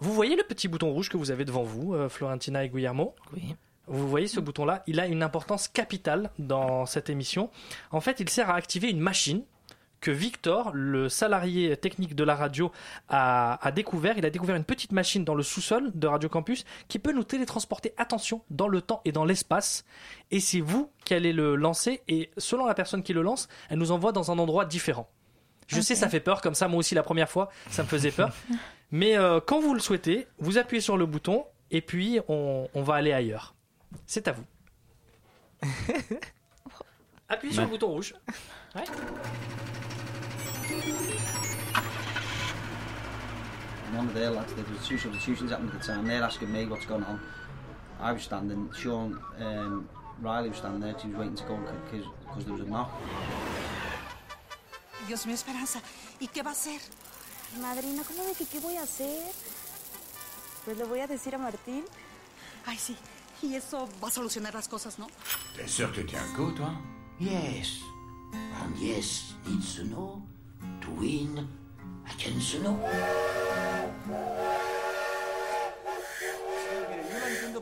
Vous voyez le petit bouton rouge que vous avez devant vous, euh, Florentina et Guillermo? Oui. Vous voyez ce bouton-là, il a une importance capitale dans cette émission. En fait, il sert à activer une machine que Victor, le salarié technique de la radio, a, a découvert. Il a découvert une petite machine dans le sous-sol de Radio Campus qui peut nous télétransporter, attention, dans le temps et dans l'espace. Et c'est vous qui allez le lancer. Et selon la personne qui le lance, elle nous envoie dans un endroit différent. Je sais, Ok. ça fait peur, comme ça, moi aussi, la première fois, ça me faisait peur. Mais euh, quand vous le souhaitez, vous appuyez sur le bouton et puis on, on va aller ailleurs. C'est à vous. Appuyez sur le bouton rouge. Ouais. And one of their lads, there was two substitutions happening at the time. They're asking me what's going on. I was standing. Sean um, Riley was standing there. She was waiting to go because there was a knock. Dios mío, Esperanza, ¿y qué va a hacer? Madrina, ¿cómo de que qué voy a hacer? Pues le voy a decir a Martín. Ay, sí. Y eso va a solucionar las cosas, ¿no? T'es sûr que coup, toi Yes. And yes needs to know. To win against to know.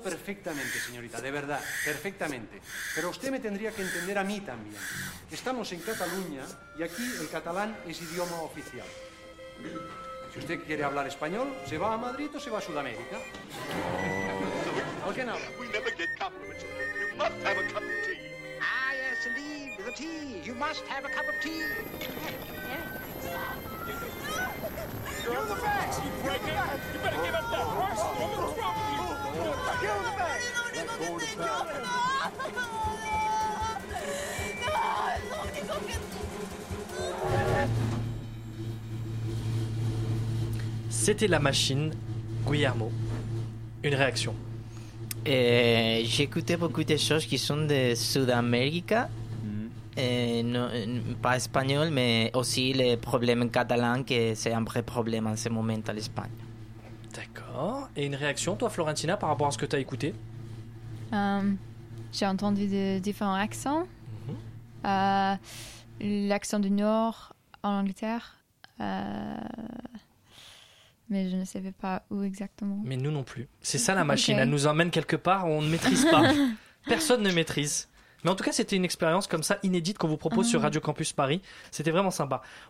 Perfectamente, señorita, de verdad, perfectamente. Pero usted me tendría que entender a mí también. Estamos en Cataluña y aquí el catalán es idioma oficial. Si usted quiere hablar español, se va a Madrid o se va a Sudamérica. ¿A qué no? We never get compliments. You must have a cup of tea. Ah, yes, indeed. The tea. You must have a cup of tea. C'était la machine. Guillermo. Une réaction. Euh, J'écoutais beaucoup de choses qui sont de Sud-Amérique. Mm. Euh, non, euh, pas espagnol, mais aussi les problèmes catalans, que c'est un vrai problème en ce moment à l'Espagne. D'accord. Et une réaction, toi, Florentina, par rapport à ce que tu as écouté? Euh, J'ai entendu de différents accents. Euh, L'accent du Nord en Angleterre. Euh, mais je ne savais pas où exactement. Mais nous non plus. C'est ça la machine. Elle nous emmène quelque part où on ne maîtrise pas. Personne ne maîtrise. Mais en tout cas, c'était une expérience comme ça inédite qu'on vous propose sur Ah. Radio Campus Paris. C'était vraiment sympa.